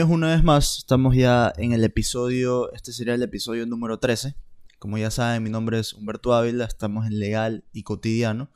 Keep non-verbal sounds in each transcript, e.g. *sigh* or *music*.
Bienvenidos una vez más, estamos ya en el episodio, este sería el episodio número 13. Como ya saben, mi nombre es Humberto Ávila, estamos en Legal y Cotidiano.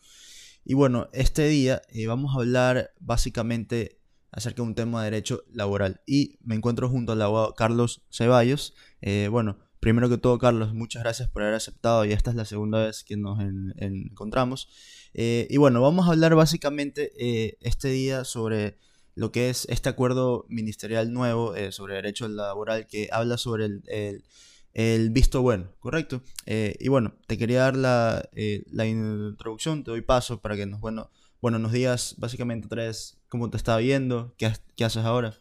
Y bueno, este día eh, vamos a hablar básicamente acerca de un tema de derecho laboral. Y me encuentro junto al abogado Carlos Ceballos. Eh, bueno, primero que todo, Carlos, muchas gracias por haber aceptado y esta es la segunda vez que nos encontramos. Eh, y bueno, vamos a hablar básicamente este día sobre lo que es este acuerdo ministerial nuevo eh, sobre derecho laboral que habla sobre el, visto bueno, ¿correcto? Eh, y bueno, te quería dar la, eh, la, introducción, te doy paso para que nos, bueno, bueno, nos digas básicamente tres cómo te está viendo, qué, qué haces ahora.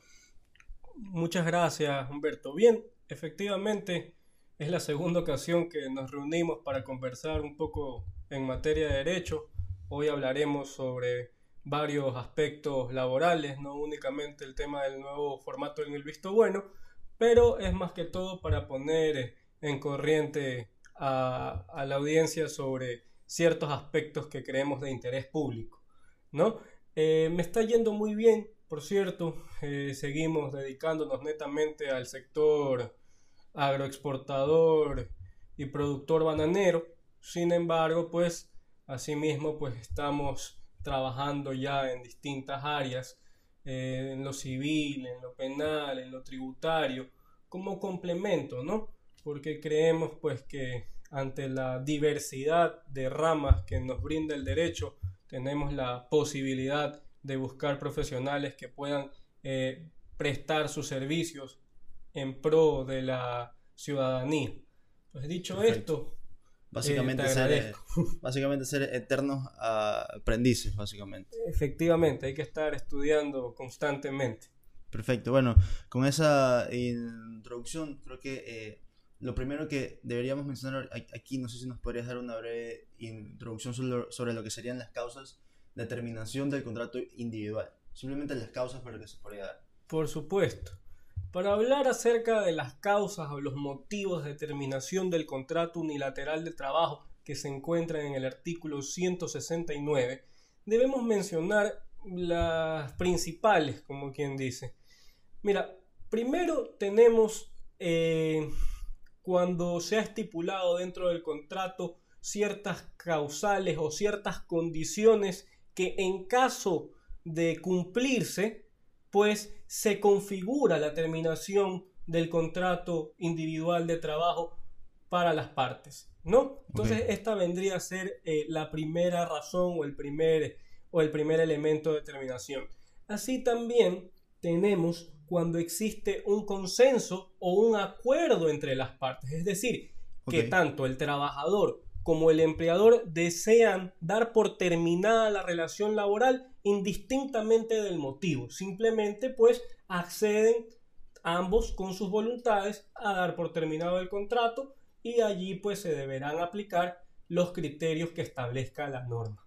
Muchas gracias, Humberto. Bien, efectivamente es la segunda ocasión que nos reunimos para conversar un poco en materia de derecho. Hoy hablaremos sobre varios aspectos laborales, no únicamente el tema del nuevo formato en el visto bueno, pero es más que todo para poner en corriente a, la audiencia sobre ciertos aspectos que creemos de interés público. ¿no? Eh, me está yendo muy bien, por cierto, eh, seguimos dedicándonos netamente al sector agroexportador y productor bananero, sin embargo, pues asimismo, pues estamos trabajando ya en distintas áreas, eh, en lo civil, en lo penal, en lo tributario, como complemento, ¿no? Porque creemos pues que ante la diversidad de ramas que nos brinda el derecho, tenemos la posibilidad de buscar profesionales que puedan eh, prestar sus servicios en pro de la ciudadanía. Pues dicho esto, Básicamente, ser, *laughs* básicamente ser eternos aprendices, básicamente. Efectivamente, hay que estar estudiando constantemente. Perfecto, bueno, con esa introducción creo que eh, lo primero que deberíamos mencionar aquí, no sé si nos podrías dar una breve introducción sobre, sobre lo que serían las causas de terminación del contrato individual. Simplemente las causas para que se podría dar. Por supuesto. Para hablar acerca de las causas o los motivos de terminación del contrato unilateral de trabajo que se encuentra en el artículo 169, debemos mencionar las principales, como quien dice. Mira, primero tenemos eh, cuando se ha estipulado dentro del contrato ciertas causales o ciertas condiciones que en caso de cumplirse pues se configura la terminación del contrato individual de trabajo para las partes, ¿no? Entonces esta vendría a ser eh, la primera razón o el primer, o el primer elemento de terminación. Así también tenemos cuando existe un consenso o un acuerdo entre las partes, es decir, que tanto el trabajador como el empleador desean dar por terminada la relación laboral indistintamente del motivo. Simplemente pues acceden ambos con sus voluntades a dar por terminado el contrato y allí pues se deberán aplicar los criterios que establezca la norma.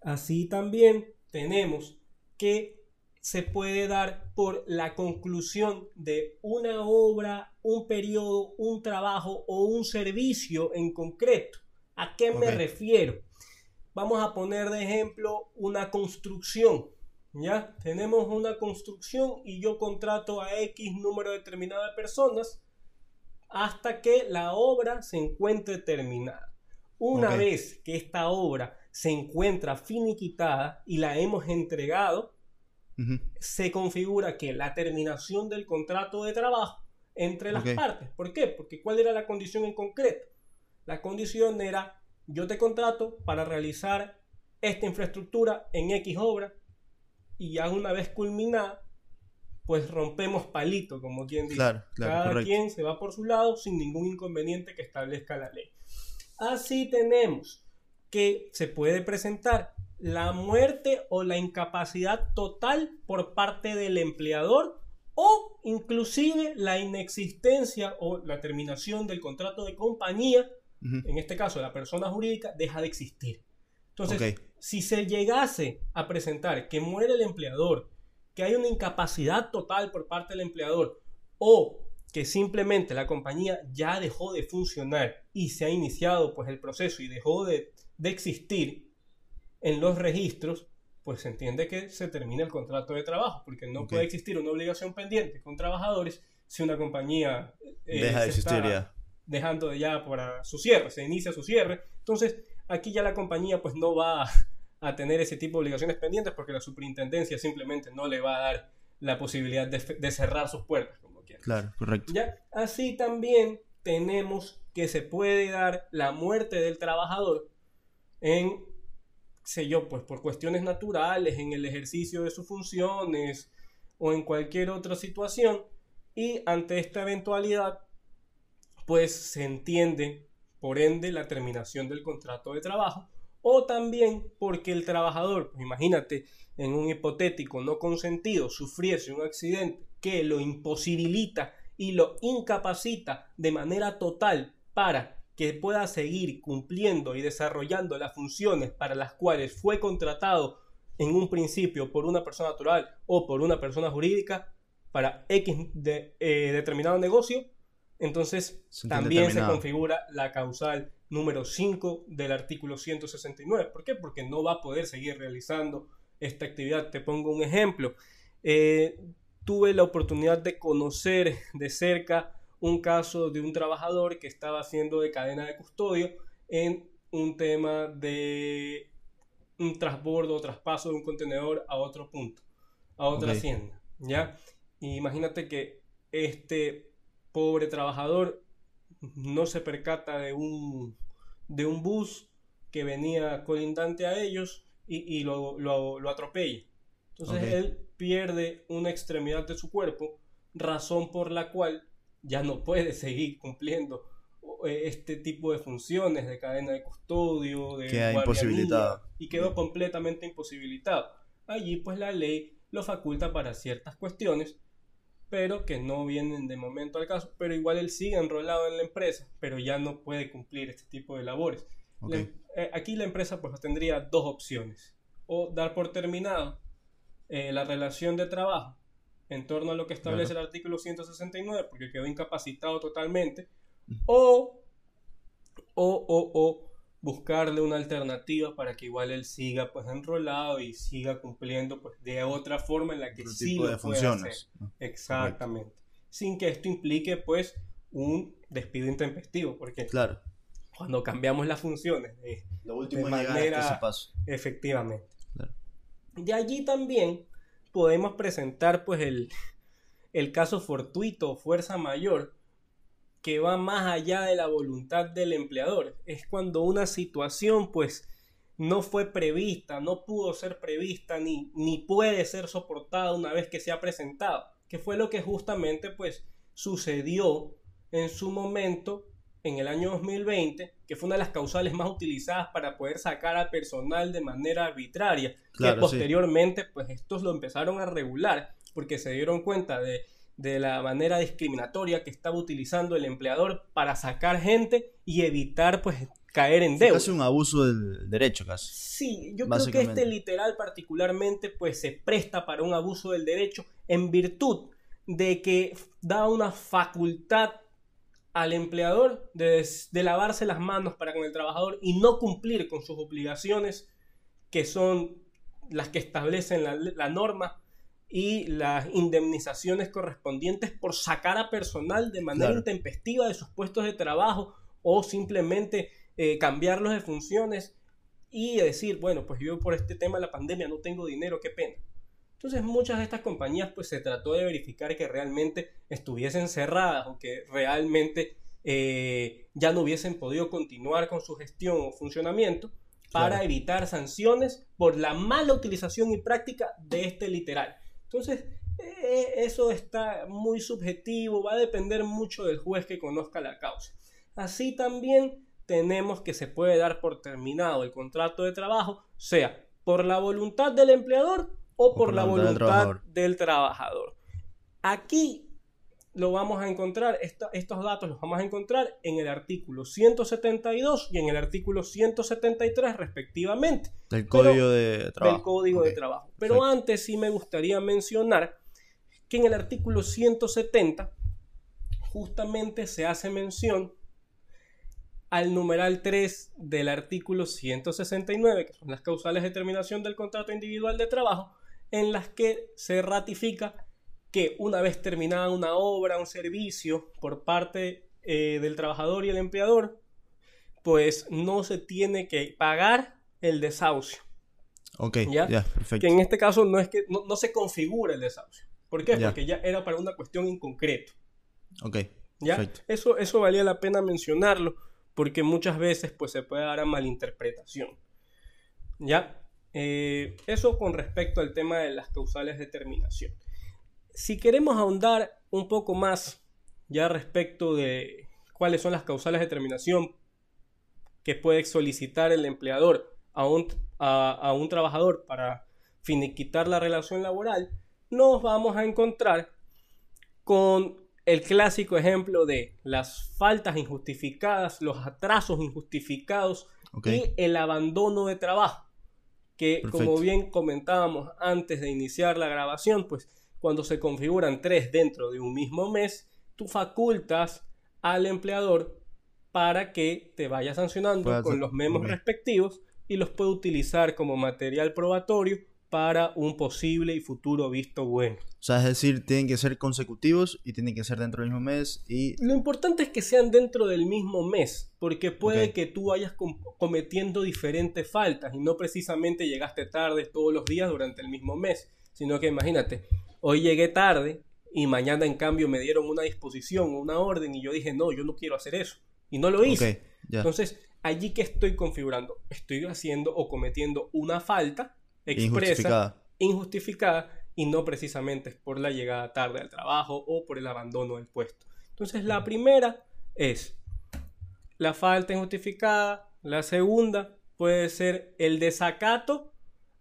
Así también tenemos que se puede dar por la conclusión de una obra, un periodo, un trabajo o un servicio en concreto. ¿A qué me refiero? Vamos a poner de ejemplo una construcción. ¿Ya? Tenemos una construcción y yo contrato a X número determinado de personas hasta que la obra se encuentre terminada. Una vez que esta obra se encuentra finiquitada y la hemos entregado, se configura que la terminación del contrato de trabajo entre las partes. ¿Por qué? Porque ¿cuál era la condición en concreto? La condición era, yo te contrato para realizar esta infraestructura en X obra y ya una vez culminada, pues rompemos palito, como quien dice. Cada quien se va por su lado sin ningún inconveniente que establezca la ley. Así tenemos que se puede presentar la muerte o la incapacidad total por parte del empleador o inclusive la inexistencia o la terminación del contrato de compañía en este caso la persona jurídica, deja de existir. Entonces, si se llegase a presentar que muere el empleador, que hay una incapacidad total por parte del empleador o que simplemente la compañía ya dejó de funcionar y se ha iniciado pues el proceso y dejó de, de existir en los registros, pues se entiende que se termina el contrato de trabajo, porque no puede existir una obligación pendiente con trabajadores si una compañía eh, deja de existir ya. Dejando ya para su cierre, se inicia su cierre. Entonces, aquí ya la compañía pues no va a tener ese tipo de obligaciones pendientes porque la superintendencia simplemente no le va a dar la posibilidad de, cerrar sus puertas, como quiera. Claro, correcto. ¿Ya? Así también tenemos que se puede dar la muerte del trabajador en, sé yo, pues por cuestiones naturales, en el ejercicio de sus funciones o en cualquier otra situación. Y ante esta eventualidad, pues se entiende, por ende, la terminación del contrato de trabajo. O también porque el trabajador, imagínate, en un hipotético no consentido, sufriese un accidente que lo imposibilita y lo incapacita de manera total para que pueda seguir cumpliendo y desarrollando las funciones para las cuales fue contratado en un principio por una persona natural o por una persona jurídica para X de, eh, determinado negocio, entonces también se configura la causal número 5 del artículo 169. ¿Por qué? Porque no va a poder seguir realizando esta actividad. Te pongo un ejemplo. Eh, tuve la oportunidad de conocer de cerca un caso de un trabajador que estaba haciendo de cadena de custodio en un tema de un transbordo o traspaso de un contenedor a otro punto, a otra hacienda, ¿ya? imagínate que este pobre trabajador no se percata de un, de un bus que venía colindante a ellos y, lo, lo, atropella. Entonces él pierde una extremidad de su cuerpo, razón por la cual ya no puede *laughs* seguir cumpliendo eh, este tipo de funciones de cadena de custodio, de Queda imposibilitado. y quedó completamente imposibilitado. Allí pues la ley lo faculta para ciertas cuestiones, pero que no vienen de momento al caso, pero igual él sigue enrolado en la empresa, pero ya no puede cumplir este tipo de labores. Eh, aquí la empresa pues tendría dos opciones. O dar por terminado eh, la relación de trabajo en torno a lo que establece el artículo 169, porque quedó incapacitado totalmente, o, o, o, o, buscarle una alternativa para que igual él siga pues enrolado y siga cumpliendo pues de otra forma en la que sí lo puede hacer. Exactamente. Sin que esto implique pues un despido intempestivo, porque claro cuando cambiamos las funciones de, Lo último manera paso. efectivamente. De allí también podemos presentar pues el, el caso fortuito, fuerza mayor, que va más allá de la voluntad del empleador. Es cuando una situación pues no fue prevista, no pudo ser prevista ni, ni puede ser soportada una vez que se ha presentado, que fue lo que justamente pues sucedió en su momento en el año 2020, que fue una de las causales más utilizadas para poder sacar a personal de manera arbitraria, que posteriormente pues estos lo empezaron a regular porque se dieron cuenta de, la manera discriminatoria que estaba utilizando el empleador para sacar gente y evitar pues caer en deuda. Casi un abuso del derecho casi. Sí, yo creo que este literal particularmente pues se presta para un abuso del derecho en virtud de que da una facultad al empleador de, lavarse las manos para con el trabajador y no cumplir con sus obligaciones que son las que establecen la, norma y las indemnizaciones correspondientes por sacar a personal de manera intempestiva de sus puestos de trabajo o simplemente eh, cambiarlos de funciones y decir, bueno, pues yo por este tema de la pandemia no tengo dinero, qué pena. Entonces muchas de estas compañías pues se trató de verificar que realmente estuviesen cerradas o que realmente eh, ya no hubiesen podido continuar con su gestión o funcionamiento para evitar sanciones por la mala utilización y práctica de este literal. Entonces, eh, eso está muy subjetivo, va a depender mucho del juez que conozca la causa. Así también tenemos que se puede dar por terminado el contrato de trabajo, sea por la voluntad del empleador o, por, la voluntad, del, trabajador. Aquí lo vamos a encontrar, estos datos los vamos a encontrar en el artículo 172 y en el artículo 173 respectivamente. Del Código de Trabajo. Del Código de Trabajo. Pero antes sí me gustaría mencionar que en el artículo 170 justamente se hace mención al numeral 3 del artículo 169, que son las causales de terminación del contrato individual de trabajo, en las que se ratifica que una vez terminada una obra, un servicio por parte eh, del trabajador y el empleador, pues no se tiene que pagar el desahucio. Ok, ya, perfecto. Que en este caso no es que no, se configura el desahucio. ¿Por qué? Porque ya era para una cuestión en concreto. Ok. ¿Ya? Eso, eso valía la pena mencionarlo porque muchas veces pues se puede dar a malinterpretación. ¿Ya? Eh, eso con respecto al tema de las causales de terminación. Si queremos ahondar un poco más ya respecto de cuáles son las causales de terminación que puede solicitar el empleador a un, a un trabajador para finiquitar la relación laboral, nos vamos a encontrar con el clásico ejemplo de las faltas injustificadas, los atrasos injustificados y el abandono de trabajo. Que como bien comentábamos antes de iniciar la grabación, pues cuando se configuran tres dentro de un mismo mes, tú facultas al empleador para que te vaya sancionando con los memos respectivos y los puede utilizar como material probatorio para un posible y futuro visto bueno. O sea, es decir, tienen que ser consecutivos y tienen que ser dentro del mismo mes y... Lo importante es que sean dentro del mismo mes, porque puede que tú vayas cometiendo diferentes faltas y no precisamente llegaste tarde todos los días durante el mismo mes, sino que imagínate, hoy llegué tarde y mañana en cambio me dieron una disposición, una orden y yo dije, no, yo no quiero hacer eso. Y no lo hice. Entonces, allí que estoy configurando, estoy haciendo o cometiendo una falta expresa, injustificada. y no precisamente por la llegada tarde al trabajo o por el abandono del puesto. Entonces la primera es la falta injustificada, la segunda puede ser el desacato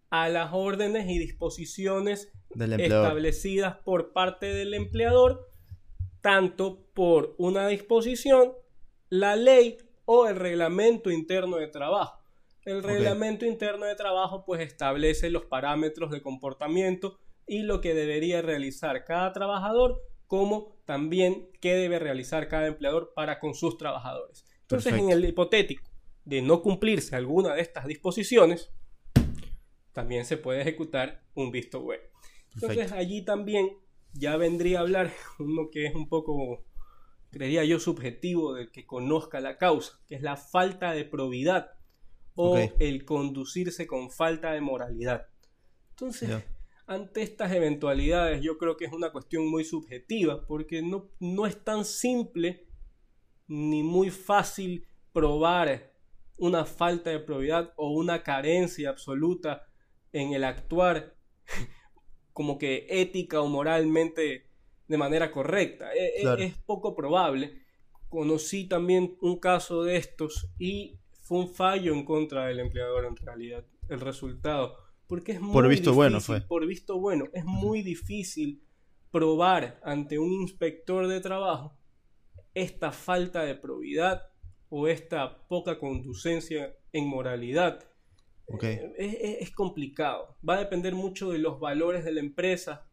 a las órdenes y disposiciones establecidas por parte del empleador, tanto por una disposición, la ley o el reglamento interno de trabajo. El reglamento interno de trabajo pues establece los parámetros de comportamiento y lo que debería realizar cada trabajador como también qué debe realizar cada empleador para con sus trabajadores. Entonces, en el hipotético de no cumplirse alguna de estas disposiciones, también se puede ejecutar un visto bueno. Entonces, allí también ya vendría a hablar *laughs* uno que es un poco, creería yo, subjetivo del que conozca la causa, que es la falta de probidad o el conducirse con falta de moralidad. Entonces, ante estas eventualidades, yo creo que es una cuestión muy subjetiva, porque no, no es tan simple ni muy fácil probar una falta de probidad o una carencia absoluta en el actuar como que ética o moralmente de manera correcta. E, e, es poco probable. Conocí también un caso de estos y fue un fallo en contra del empleador en realidad, el resultado. Porque es muy por visto bueno fue. Por visto bueno, es muy difícil probar ante un inspector de trabajo esta falta de probidad o esta poca conducencia en moralidad. Okay. Eh, es, complicado. Va a depender mucho de los valores de la empresa,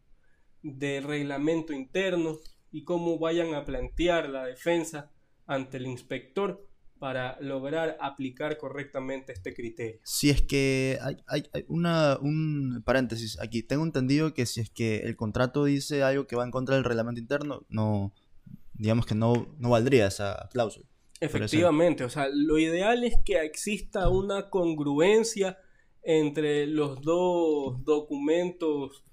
del reglamento interno y cómo vayan a plantear la defensa ante el inspector para lograr aplicar correctamente este criterio. Si es que hay, hay, una, un paréntesis aquí, tengo entendido que si es que el contrato dice algo que va en contra del reglamento interno, no, digamos que no, no valdría esa cláusula. Efectivamente, o sea, lo ideal es que exista una congruencia entre los dos documentos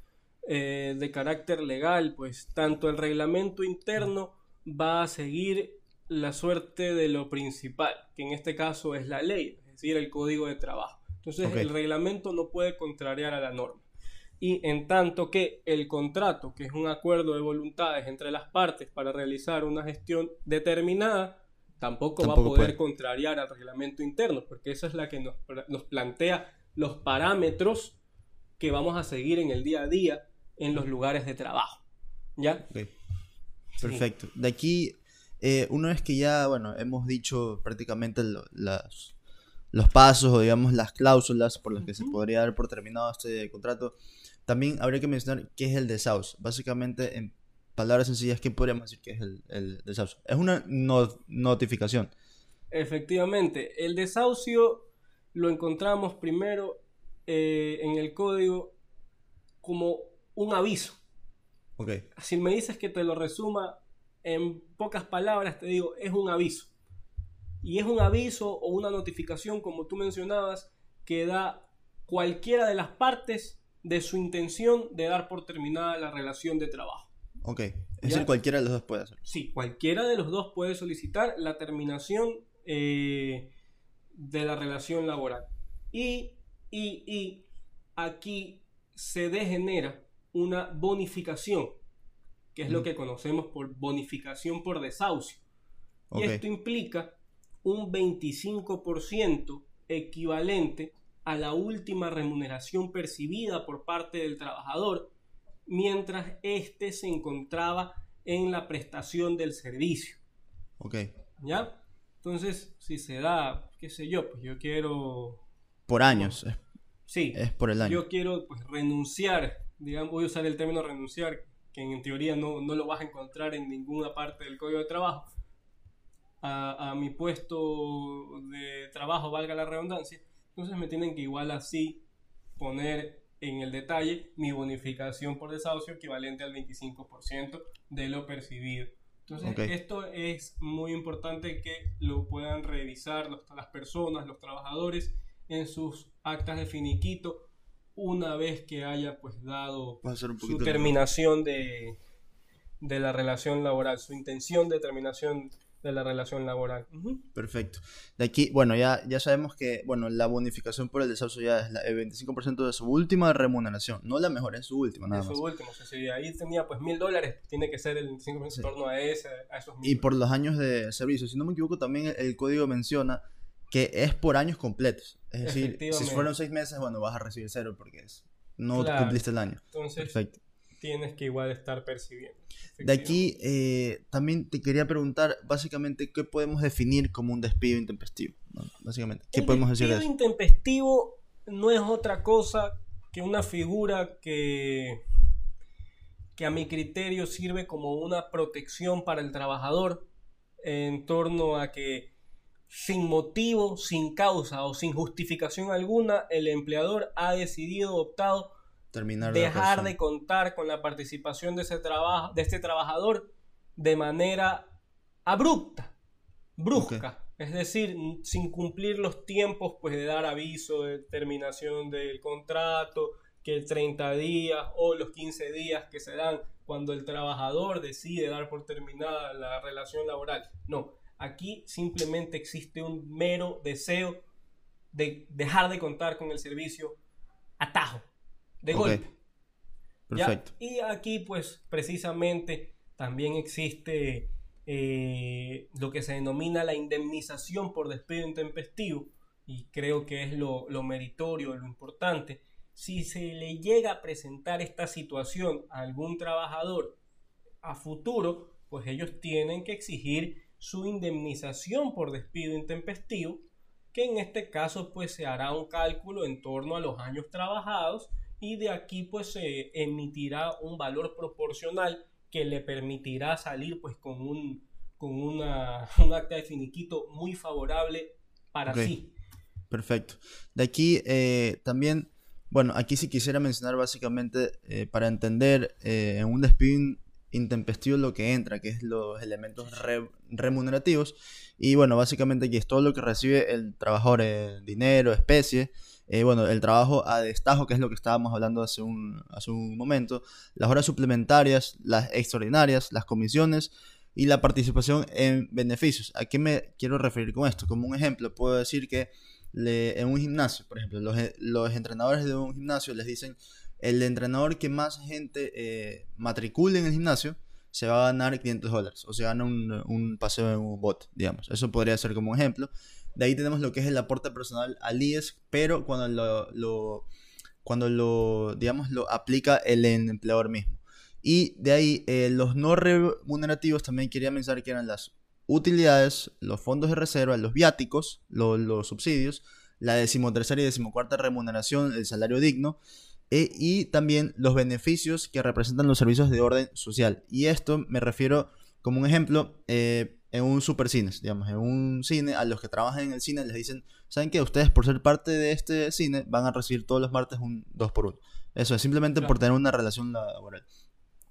eh, de carácter legal, pues tanto el reglamento interno va a seguir la suerte de lo principal, que en este caso es la ley, es decir, el código de trabajo. Entonces el reglamento no puede contrariar a la norma. Y en tanto que el contrato, que es un acuerdo de voluntades entre las partes para realizar una gestión determinada, tampoco, va a poder contrariar al reglamento interno, porque esa es la que nos, plantea los parámetros que vamos a seguir en el día a día en los lugares de trabajo. ¿Ya? Perfecto. De aquí eh, una vez que ya, bueno, hemos dicho prácticamente los pasos o digamos las cláusulas por las que se podría dar por terminado este contrato, también habría que mencionar qué es el desahucio. Básicamente, en palabras sencillas, ¿qué podríamos decir que es el, el desahucio? Es una notificación Efectivamente, el desahucio lo encontramos primero eh, en el código como un aviso. Ok. Si me dices que te lo resuma en pocas palabras, te digo, es un aviso. Y es un aviso o una notificación, como tú mencionabas, que da cualquiera de las partes de su intención de dar por terminada la relación de trabajo. Ok. Es decir, cualquiera de los dos puede hacerlo. Sí, cualquiera de los dos puede solicitar la terminación eh, de la relación laboral. Y, y, y aquí se degenera una bonificación, que es lo que conocemos por bonificación por desahucio. Y esto implica un 25% equivalente a la última remuneración percibida por parte del trabajador mientras éste se encontraba en la prestación del servicio. Ok. ¿Ya? Entonces, si se da, qué sé yo, pues yo quiero... Por años. sí. Es por el año. Yo quiero pues, renunciar, digamos, voy a usar el término renunciar, que en teoría no, no lo vas a encontrar en ninguna parte del código de trabajo, a, a mi puesto de trabajo, valga la redundancia, entonces me tienen que igual así poner en el detalle mi bonificación por desahucio equivalente al 25% de lo percibido. Entonces, esto es muy importante que lo puedan revisar las personas, los trabajadores, en sus actas de finiquito, una vez que haya pues dado su terminación de, de la relación laboral, su intención de terminación de la relación laboral. Perfecto. De aquí, bueno, ya, ya sabemos que, bueno, la bonificación por el desahucio ya es el 25% de su última remuneración, no la mejor, es su última, nada es su última, o sea, si ahí tenía pues mil dólares, tiene que ser el 25% en torno a, ese, a esos mil. Y por los años de servicio, si no me equivoco, también el código menciona que es por años completos. Es decir, si fueron seis meses, bueno, vas a recibir cero porque es, no cumpliste el año. Entonces, Perfecto. Tienes que igual estar percibiendo. De aquí eh, también te quería preguntar, básicamente, ¿qué podemos definir como un despido intempestivo? Básicamente, ¿qué podemos decir de eso? despido intempestivo no es otra cosa que una figura que, que a mi criterio sirve como una protección para el trabajador en torno a que sin motivo, sin causa o sin justificación alguna, el empleador ha decidido, optado dejar de contar con la participación de, ese trabajo, de este trabajador de manera abrupta, brusca. Es decir, sin cumplir los tiempos pues, de dar aviso de terminación del contrato, que el 30 días o los 15 días que se dan cuando el trabajador decide dar por terminada la relación laboral. No, aquí simplemente existe un mero deseo de dejar de contar con el servicio atajo de golpe. Perfecto. Y aquí, pues, precisamente también existe eh, lo que se denomina la indemnización por despido intempestivo, y creo que es lo, lo meritorio, lo importante. Si se le llega a presentar esta situación a algún trabajador a futuro, pues ellos tienen que exigir su indemnización por despido intempestivo, que en este caso pues se hará un cálculo en torno a los años trabajados y de aquí pues se emitirá un valor proporcional que le permitirá salir pues con un, con una, *laughs* un acta de finiquito muy favorable para sí. Perfecto. De aquí eh, también, bueno, aquí sí quisiera mencionar básicamente eh, para entender eh, en un despido intempestivo lo que entra, que es los elementos remunerativos. Y bueno, básicamente aquí es todo lo que recibe el trabajador, dinero, especie, eh, bueno, el trabajo a destajo, que es lo que estábamos hablando hace un, hace un momento, las horas suplementarias, las extraordinarias, las comisiones y la participación en beneficios. ¿A qué me quiero referir con esto? Como un ejemplo, puedo decir que en un gimnasio, por ejemplo, los, los, entrenadores de un gimnasio les dicen, el entrenador que más gente eh, matricule en el gimnasio se va a ganar 500 dólares o se gana un, un paseo en un bot, digamos. Eso podría ser como un ejemplo. De ahí tenemos lo que es el aporte personal al IES, pero cuando lo, cuando lo, digamos, lo aplica el empleador mismo. Y de ahí eh, los no remunerativos también quería mencionar que eran las utilidades, los fondos de reserva, los viáticos, los subsidios, la decimotercera y decimocuarta remuneración, el salario digno, e, y también los beneficios que representan los servicios de orden social. Y esto me refiero como un ejemplo, eh, en un supercine, digamos, en un cine, a los que trabajan en el cine les dicen, ¿saben que Ustedes por ser parte de este cine van a recibir todos los martes un 2 por 1 Eso es simplemente por tener una relación laboral.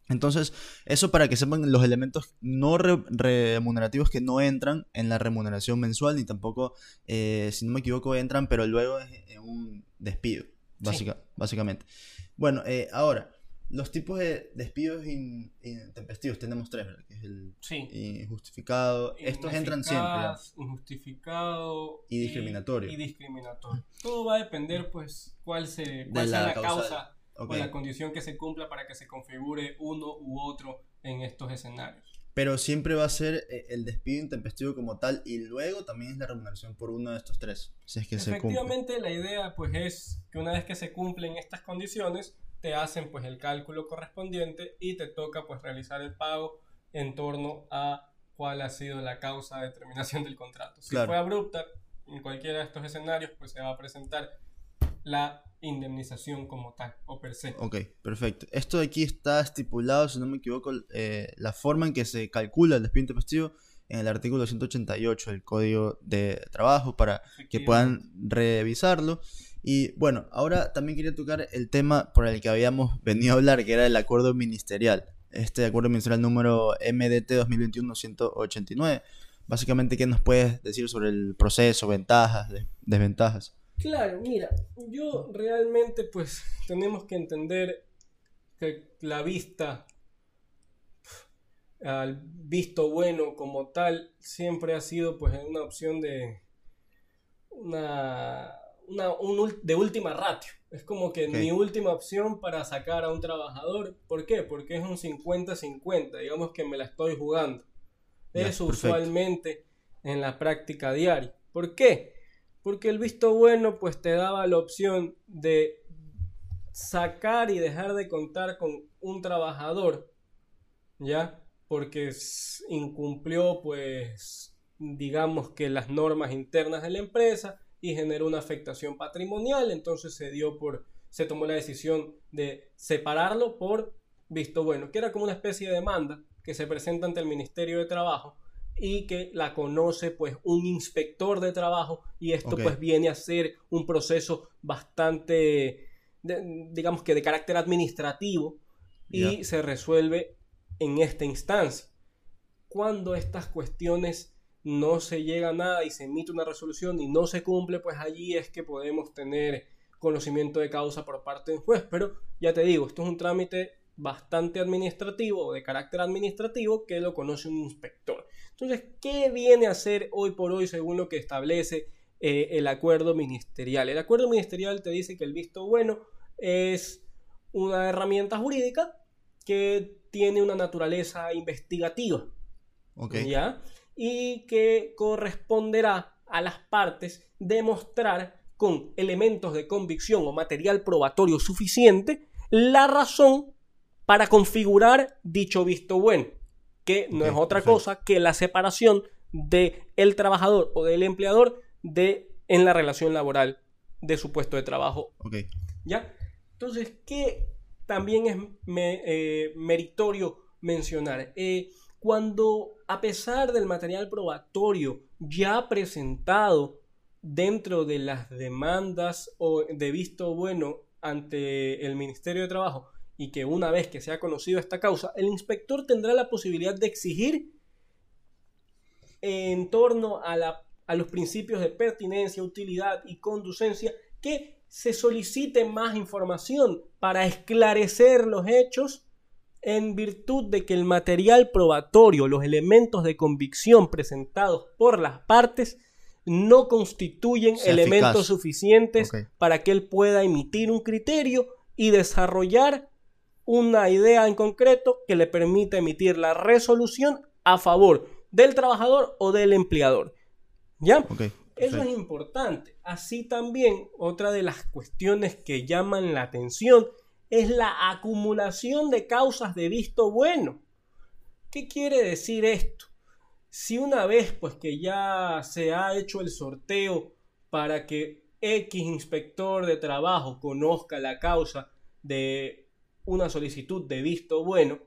Entonces, eso para que sepan los elementos no remunerativos que no entran en la remuneración mensual, ni tampoco, eh, si no me equivoco, entran, pero luego es en un despido, básicamente. Bueno, eh, ahora, los tipos de despidos intempestivos tenemos tres, ¿verdad? Que es el injustificado. Estos entran siempre. Injustificado. Y discriminatorio. Y, discriminatorio. Todo va a depender, pues, cuál, se, cuál sea la causa, o la condición que se cumpla para que se configure uno u otro en estos escenarios. Pero siempre va a ser eh, el despido intempestivo como tal y luego también es la remuneración por uno de estos tres, si es que se cumple. Efectivamente, la idea pues es que una vez que se cumplen estas condiciones, te hacen pues el cálculo correspondiente y te toca pues realizar el pago en torno a cuál ha sido la causa de terminación del contrato. Si fue abrupta, en cualquiera de estos escenarios pues se va a presentar la indemnización como tal o per se. Ok, perfecto. Esto de aquí está estipulado, si no me equivoco, eh, la forma en que se calcula el despido intempestivo en el artículo 188 del Código de Trabajo para que puedan revisarlo. Y bueno, ahora también quería tocar el tema por el que habíamos venido a hablar, que era el acuerdo ministerial. Este acuerdo ministerial número MDT 2021-189. Básicamente, ¿qué nos puedes decir sobre el proceso, ventajas, desventajas? Claro, mira, yo realmente pues tenemos que entender que la vista al visto bueno como tal siempre ha sido pues una opción de una, una de última ratio. Es como que mi última opción para sacar a un trabajador. ¿Por qué? Porque es un 50-50, digamos que me la estoy jugando. Eso usualmente en la práctica diaria. ¿Por qué? Porque el visto bueno pues te daba la opción de sacar y dejar de contar con un trabajador, ¿ya? Porque incumplió pues digamos que las normas internas de la empresa y generó una afectación patrimonial, entonces se dio por se tomó la decisión de separarlo por visto bueno, que era como una especie de demanda que se presenta ante el Ministerio de Trabajo y que la conoce pues un inspector de trabajo y esto pues viene a ser un proceso bastante digamos que de carácter administrativo y se resuelve en esta instancia. Cuando estas cuestiones no se llega a nada y se emite una resolución y no se cumple, pues allí es que podemos tener conocimiento de causa por parte del juez. Pero ya te digo, esto es un trámite bastante administrativo de carácter administrativo que lo conoce un inspector. Entonces, ¿qué viene a hacer hoy por hoy según lo que establece eh, el acuerdo ministerial? El acuerdo ministerial te dice que el visto bueno es una herramienta jurídica que tiene una naturaleza investigativa. ¿Ya? Y que corresponderá a las partes demostrar con elementos de convicción o material probatorio suficiente la razón para configurar dicho visto bueno que no es otra cosa que la separación de el trabajador o del empleador de en la relación laboral de su puesto de trabajo. ¿Ya? Entonces, ¿qué también es eh, meritorio mencionar? Eh, cuando a pesar del material probatorio ya presentado dentro de las demandas o de visto bueno ante el Ministerio de Trabajo y que una vez que sea conocido esta causa, el inspector tendrá la posibilidad de exigir en torno a, a los principios de pertinencia, utilidad y conducencia que se solicite más información para esclarecer los hechos en virtud de que el material probatorio, los elementos de convicción presentados por las partes, no constituyen elementos suficientes para que él pueda emitir un criterio y desarrollar una idea en concreto que le permita emitir la resolución a favor del trabajador o del empleador. ¿Ya? Eso es importante. Así también, otra de las cuestiones que llaman la atención es la acumulación de causas de visto bueno. ¿Qué quiere decir esto? Si una vez pues que ya se ha hecho el sorteo para que X inspector de trabajo conozca la causa de una solicitud de visto bueno,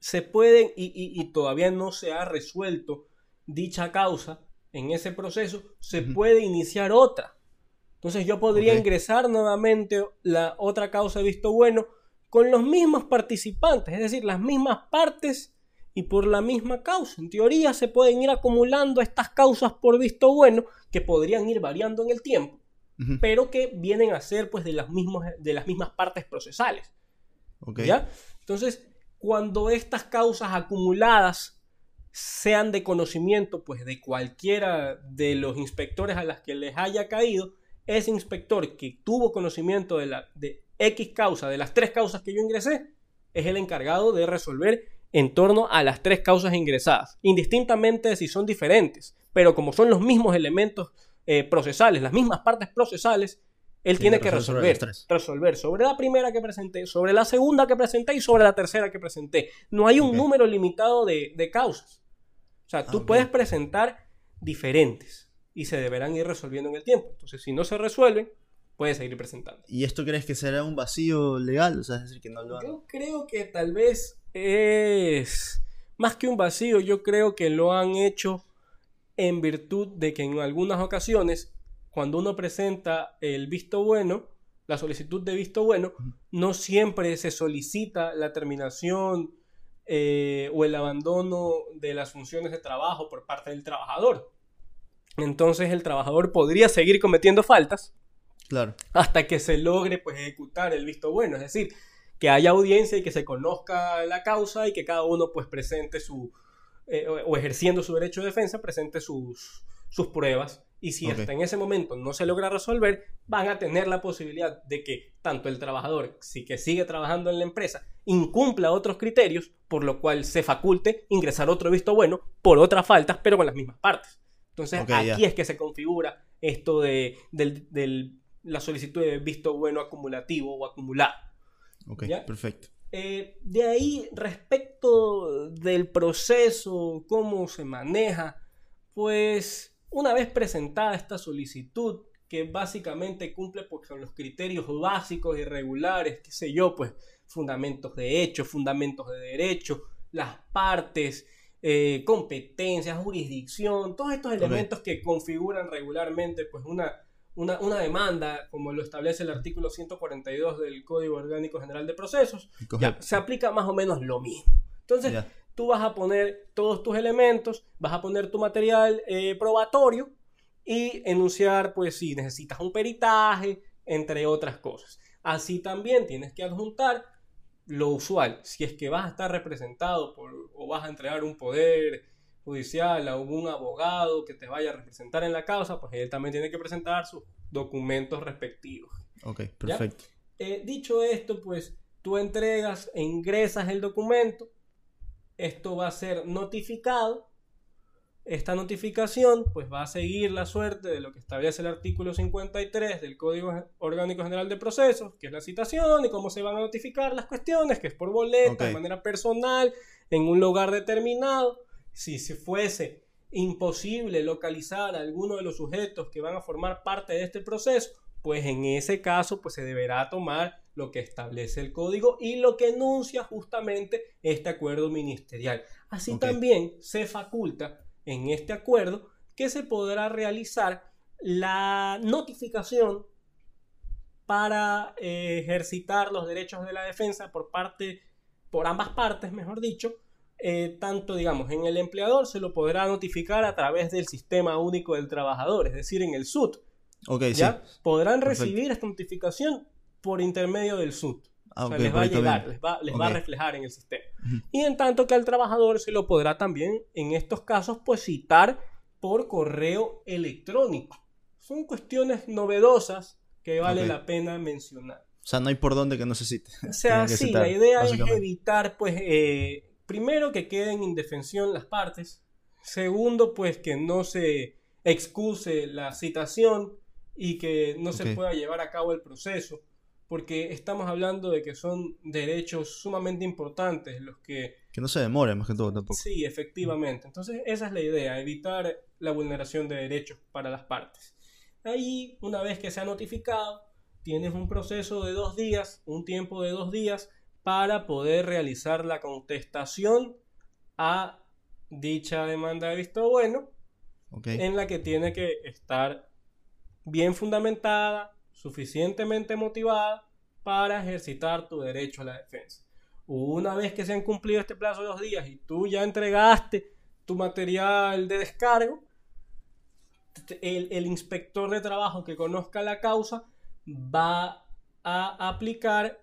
se pueden, y, todavía no se ha resuelto dicha causa en ese proceso, se puede iniciar otra. Entonces yo podría ingresar nuevamente la otra causa de visto bueno con los mismos participantes, es decir, las mismas partes y por la misma causa. En teoría se pueden ir acumulando estas causas por visto bueno que podrían ir variando en el tiempo, pero que vienen a ser pues de las, mismas, de las mismas partes procesales. ¿Ya? Entonces, cuando estas causas acumuladas sean de conocimiento pues de cualquiera de los inspectores a las que les haya caído, ese inspector que tuvo conocimiento de, la, de X causa, de las tres causas que yo ingresé, es el encargado de resolver en torno a las tres causas ingresadas, indistintamente de si son diferentes, pero como son los mismos elementos eh, procesales, las mismas partes procesales, él tiene, que resolver, resolver sobre la primera que presenté, sobre la segunda que presenté y sobre la tercera que presenté. No hay un número limitado de, causas. O sea, tú puedes presentar diferentes y se deberán ir resolviendo en el tiempo. Entonces, si no se resuelven, puedes seguir presentando. ¿Y esto crees que será un vacío legal? O sea, es decir, que no lo Yo creo que tal vez es más que un vacío, yo creo que lo han hecho en virtud de que en algunas ocasiones cuando uno presenta el visto bueno, la solicitud de visto bueno, no siempre se solicita la terminación eh, o el abandono de las funciones de trabajo por parte del trabajador. Entonces el trabajador podría seguir cometiendo faltas claro. hasta que se logre pues, ejecutar el visto bueno. Es decir, que haya audiencia y que se conozca la causa y que cada uno pues presente su, eh, o ejerciendo su derecho de defensa, presente sus, sus pruebas y si hasta en ese momento no se logra resolver, van a tener la posibilidad de que tanto el trabajador, si que sigue trabajando en la empresa, incumpla otros criterios, por lo cual se faculte ingresar otro visto bueno por otras faltas, pero con las mismas partes. Entonces aquí es que se configura esto de, la solicitud de visto bueno acumulativo o acumulado. Ok, perfecto. Eh, de ahí, respecto del proceso, cómo se maneja, pues una vez presentada esta solicitud, que básicamente cumple pues, con los criterios básicos y regulares, qué sé yo, pues fundamentos de hecho, fundamentos de derecho, las partes, eh, competencias, jurisdicción, todos estos elementos que configuran regularmente pues una, una, demanda, como lo establece el artículo 142 del Código Orgánico General de Procesos, se aplica más o menos lo mismo. Entonces, tú vas a poner todos tus elementos, vas a poner tu material eh, probatorio y enunciar, pues, si necesitas un peritaje, entre otras cosas. Así también tienes que adjuntar lo usual. Si es que vas a estar representado por, o vas a entregar un poder judicial a algún abogado que te vaya a representar en la causa, pues él también tiene que presentar sus documentos respectivos. Ok, perfecto. Eh, dicho esto, pues tú entregas e ingresas el documento esto va a ser notificado. Esta notificación pues va a seguir la suerte de lo que establece el artículo 53 del Código Orgánico General de Procesos, que es la citación y cómo se van a notificar las cuestiones, que es por boleta, de manera personal, en un lugar determinado. Si se fuese imposible localizar a alguno de los sujetos que van a formar parte de este proceso, pues en ese caso pues se deberá tomar lo que establece el código y lo que enuncia justamente este acuerdo ministerial. Así también se faculta en este acuerdo que se podrá realizar la notificación para eh, ejercitar los derechos de la defensa por parte, por ambas partes, mejor dicho, eh, tanto digamos en el empleador se lo podrá notificar a través del sistema único del trabajador, es decir, en el SUT. ¿ya? Podrán recibir esta notificación por intermedio del SUT. Ah, les va a llegar, les va, a reflejar en el sistema. Y en tanto que al trabajador se lo podrá también, en estos casos, pues citar por correo electrónico. Son cuestiones novedosas que vale la pena mencionar. O sea, no hay por dónde que no se cite. O sea, sí, la idea es evitar, pues, eh, primero que queden en indefensión las partes. Segundo, pues, que no se excuse la citación y que no se pueda llevar a cabo el proceso porque estamos hablando de que son derechos sumamente importantes los que... Que no se demore más que todo tampoco. Sí, efectivamente. Entonces esa es la idea, evitar la vulneración de derechos para las partes. Ahí, una vez que se ha notificado, tienes un proceso de dos días, un tiempo de dos días para poder realizar la contestación a dicha demanda de visto bueno, en la que tiene que estar bien fundamentada, suficientemente motivada para ejercitar tu derecho a la defensa. Una vez que se han cumplido este plazo de dos días y tú ya entregaste tu material de descargo, el, inspector de trabajo que conozca la causa va a aplicar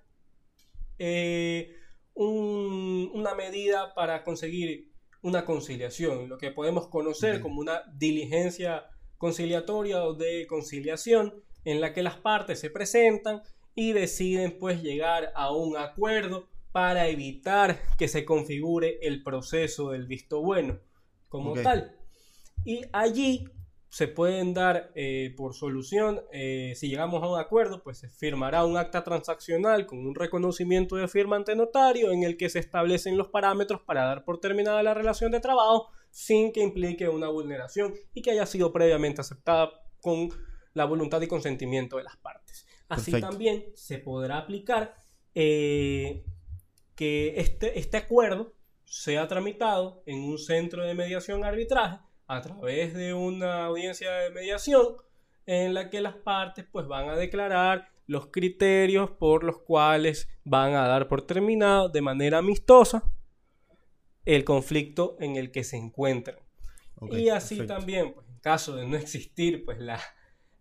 eh, una medida para conseguir una conciliación, lo que podemos conocer como una diligencia conciliatoria o de conciliación, en la que las partes se presentan y deciden pues llegar a un acuerdo para evitar que se configure el proceso del visto bueno como tal. Y allí se pueden dar eh, por solución, eh, si llegamos a un acuerdo, pues se firmará un acta transaccional con un reconocimiento de firma ante notario en el que se establecen los parámetros para dar por terminada la relación de trabajo sin que implique una vulneración y que haya sido previamente aceptada con la voluntad y consentimiento de las partes. Así también se podrá aplicar eh, que este, este acuerdo sea tramitado en un centro de mediación arbitraje a través de una audiencia de mediación en la que las partes pues van a declarar los criterios por los cuales van a dar por terminado de manera amistosa el conflicto en el que se encuentran. y así también, pues, en caso de no existir pues la,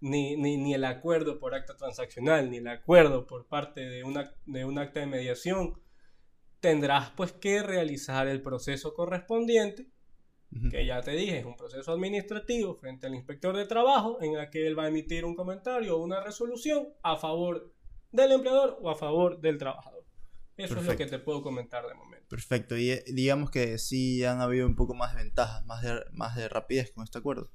ni, ni, el acuerdo por acta transaccional, ni el acuerdo por parte de, una, de un acta de mediación, tendrás pues que realizar el proceso correspondiente que ya te dije, es un proceso administrativo frente al inspector de trabajo en el que él va a emitir un comentario o una resolución a favor del empleador o a favor del trabajador. Eso es lo que te puedo comentar de momento. Perfecto, y eh, digamos que sí han habido un poco más de ventajas, más de, más de rapidez con este acuerdo.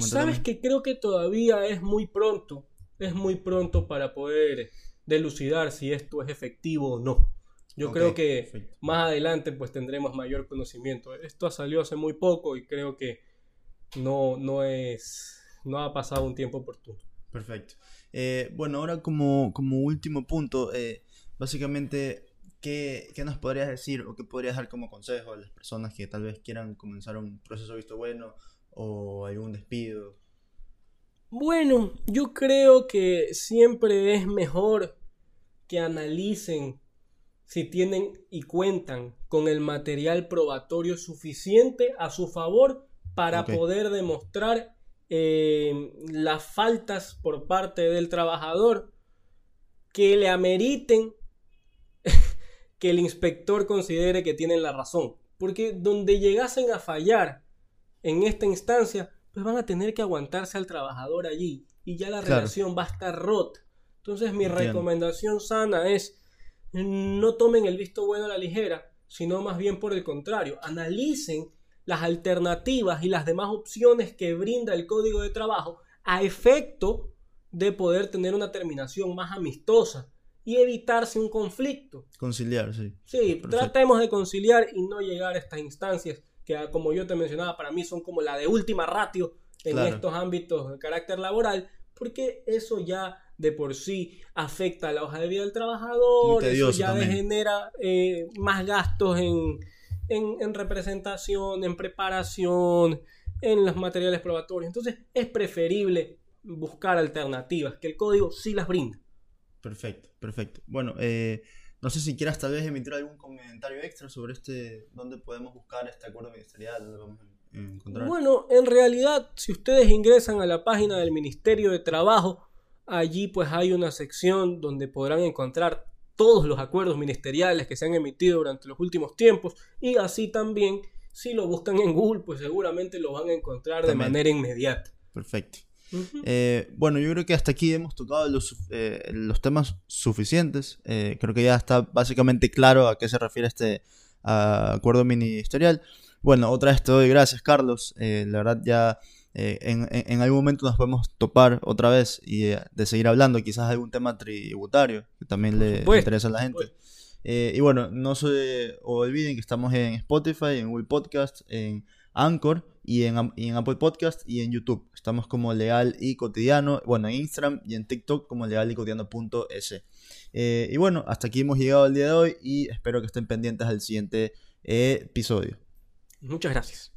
Sabes que creo que todavía es muy pronto, es muy pronto para poder delucidar si esto es efectivo o no. Yo creo que más adelante pues tendremos mayor conocimiento. Esto salió hace muy poco y creo que no, no es, no ha pasado un tiempo oportuno. Perfecto. Eh, bueno, ahora como, como último punto, eh, básicamente, ¿qué, ¿qué, nos podrías decir o qué podrías dar como consejo a las personas que tal vez quieran comenzar un proceso visto bueno o algún despido? Bueno, yo creo que siempre es mejor que analicen si tienen y cuentan con el material probatorio suficiente a su favor para poder demostrar eh, las faltas por parte del trabajador que le ameriten *laughs* que el inspector considere que tienen la razón. Porque donde llegasen a fallar en esta instancia, pues van a tener que aguantarse al trabajador allí y ya la relación va a estar rota. Entonces mi recomendación sana es no tomen el visto bueno a la ligera, sino más bien por el contrario, analicen las alternativas y las demás opciones que brinda el código de trabajo a efecto de poder tener una terminación más amistosa y evitarse un conflicto. Conciliar, sí. Sí, tratemos de conciliar y no llegar a estas instancias que, como yo te mencionaba, para mí son como la de última ratio en estos ámbitos de carácter laboral, porque eso ya de por sí afecta a la hoja de vida del trabajador, eso ya genera eh, más gastos en, en, representación, en preparación, en los materiales probatorios. Entonces es preferible buscar alternativas, que el código sí las brinda. Perfecto, perfecto. Bueno, eh, no sé si quieras tal vez emitir algún comentario extra sobre este, dónde podemos buscar este acuerdo ministerial, dónde vamos a encontrar. Bueno, en realidad, si ustedes ingresan a la página del Ministerio de Trabajo, Allí pues hay una sección donde podrán encontrar todos los acuerdos ministeriales que se han emitido durante los últimos tiempos y así también si lo buscan en Google pues seguramente lo van a encontrar de manera inmediata. Perfecto. Eh, bueno, yo creo que hasta aquí hemos tocado los, eh, los temas suficientes. Eh, creo que ya está básicamente claro a qué se refiere este acuerdo ministerial. Bueno, otra vez te doy gracias, Carlos. la verdad ya eh, en, algún momento nos podemos topar otra vez y eh, de seguir hablando, quizás algún tema tributario que también le, interesa a la gente. Eh, y bueno, no se olviden que estamos en Spotify, en Google Podcast, en Anchor y en, Apple Podcast y en YouTube. Estamos como Legal y Cotidiano, bueno, en Instagram y en TikTok como legal y cotidiano.es. Eh, y bueno, hasta aquí hemos llegado el día de hoy y espero que estén pendientes al siguiente episodio. Muchas gracias.